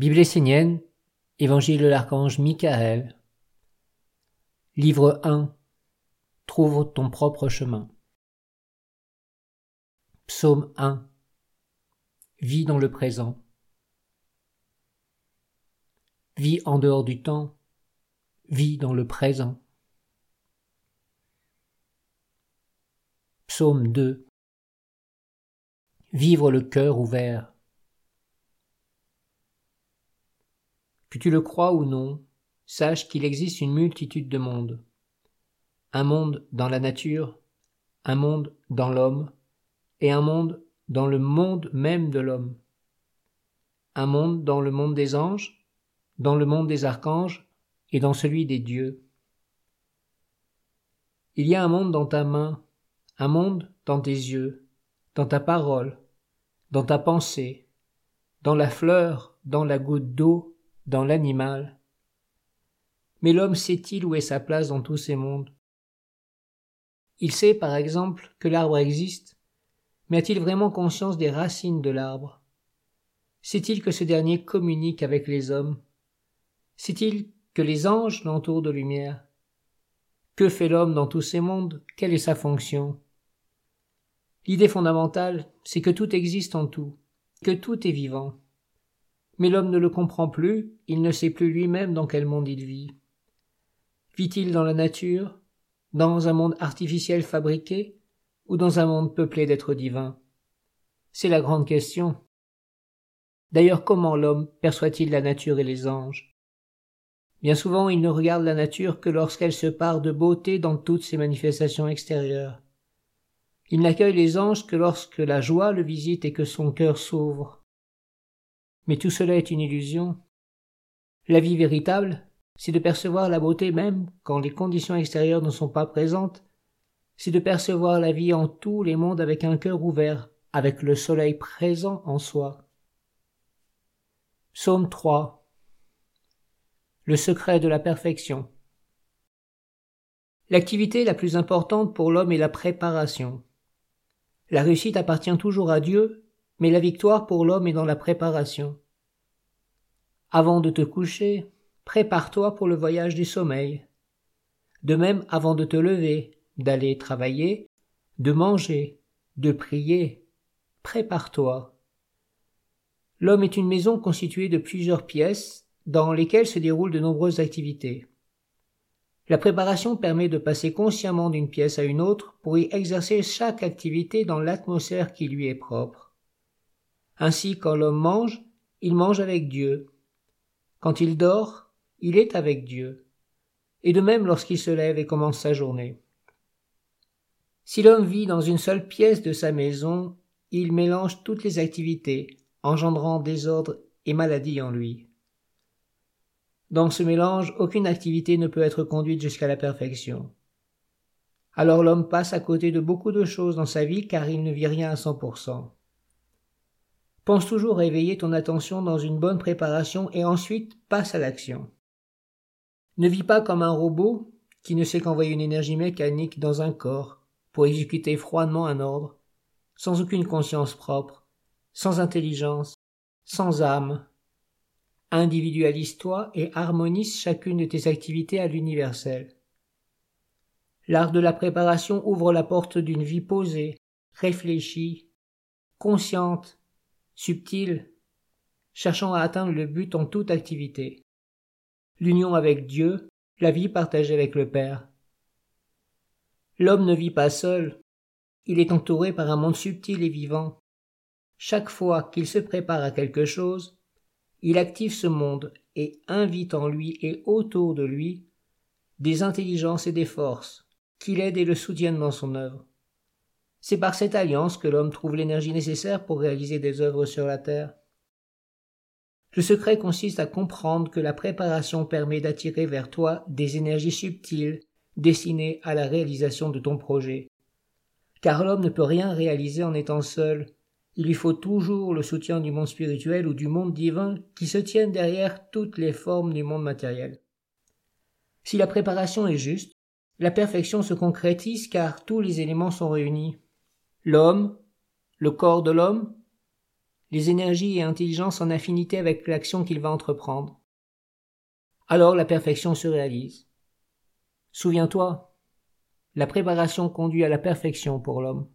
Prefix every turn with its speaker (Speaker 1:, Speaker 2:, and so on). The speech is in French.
Speaker 1: Bible essénienne, Évangile de l'archange Michael, Livre 1 Trouve ton propre chemin. Psaume 1 Vis dans le présent. Vis en dehors du temps. Vis dans le présent. Psaume 2 Vivre le cœur ouvert. Que tu le crois ou non, sache qu'il existe une multitude de mondes. Un monde dans la nature, un monde dans l'homme, et un monde dans le monde même de l'homme. Un monde dans le monde des anges, dans le monde des archanges, et dans celui des dieux. Il y a un monde dans ta main, un monde dans tes yeux, dans ta parole, dans ta pensée, dans la fleur, dans la goutte d'eau, dans l'animal. Mais l'homme sait-il où est sa place dans tous ces mondes? Il sait, par exemple, que l'arbre existe, mais a-t-il vraiment conscience des racines de l'arbre? Sait-il que ce dernier communique avec les hommes? Sait-il que les anges l'entourent de lumière? Que fait l'homme dans tous ces mondes? Quelle est sa fonction? L'idée fondamentale, c'est que tout existe en tout, que tout est vivant. Mais l'homme ne le comprend plus, il ne sait plus lui-même dans quel monde il vit. Vit-il dans la nature, dans un monde artificiel fabriqué, ou dans un monde peuplé d'êtres divins? C'est la grande question. D'ailleurs, comment l'homme perçoit-il la nature et les anges? Bien souvent, il ne regarde la nature que lorsqu'elle se part de beauté dans toutes ses manifestations extérieures. Il n'accueille les anges que lorsque la joie le visite et que son cœur s'ouvre. Mais tout cela est une illusion. La vie véritable, c'est de percevoir la beauté même quand les conditions extérieures ne sont pas présentes, c'est de percevoir la vie en tous les mondes avec un cœur ouvert, avec le soleil présent en soi. Psaume 3 Le secret de la perfection. L'activité la plus importante pour l'homme est la préparation. La réussite appartient toujours à Dieu mais la victoire pour l'homme est dans la préparation. Avant de te coucher, prépare-toi pour le voyage du sommeil. De même, avant de te lever, d'aller travailler, de manger, de prier, prépare-toi. L'homme est une maison constituée de plusieurs pièces dans lesquelles se déroulent de nombreuses activités. La préparation permet de passer consciemment d'une pièce à une autre pour y exercer chaque activité dans l'atmosphère qui lui est propre. Ainsi, quand l'homme mange, il mange avec Dieu. Quand il dort, il est avec Dieu. Et de même lorsqu'il se lève et commence sa journée. Si l'homme vit dans une seule pièce de sa maison, il mélange toutes les activités, engendrant désordre et maladie en lui. Dans ce mélange, aucune activité ne peut être conduite jusqu'à la perfection. Alors l'homme passe à côté de beaucoup de choses dans sa vie car il ne vit rien à cent pour cent. Pense toujours à éveiller ton attention dans une bonne préparation et ensuite passe à l'action. Ne vis pas comme un robot qui ne sait qu'envoyer une énergie mécanique dans un corps pour exécuter froidement un ordre, sans aucune conscience propre, sans intelligence, sans âme. Individualise-toi et harmonise chacune de tes activités à l'universel. L'art de la préparation ouvre la porte d'une vie posée, réfléchie, consciente subtil, cherchant à atteindre le but en toute activité. L'union avec Dieu, la vie partagée avec le Père. L'homme ne vit pas seul, il est entouré par un monde subtil et vivant. Chaque fois qu'il se prépare à quelque chose, il active ce monde et invite en lui et autour de lui des intelligences et des forces qui l'aident et le soutiennent dans son œuvre. C'est par cette alliance que l'homme trouve l'énergie nécessaire pour réaliser des œuvres sur la terre. Le secret consiste à comprendre que la préparation permet d'attirer vers toi des énergies subtiles destinées à la réalisation de ton projet. Car l'homme ne peut rien réaliser en étant seul. Il lui faut toujours le soutien du monde spirituel ou du monde divin qui se tiennent derrière toutes les formes du monde matériel. Si la préparation est juste, la perfection se concrétise car tous les éléments sont réunis l'homme, le corps de l'homme, les énergies et intelligences en affinité avec l'action qu'il va entreprendre. Alors la perfection se réalise. Souviens-toi, la préparation conduit à la perfection pour l'homme.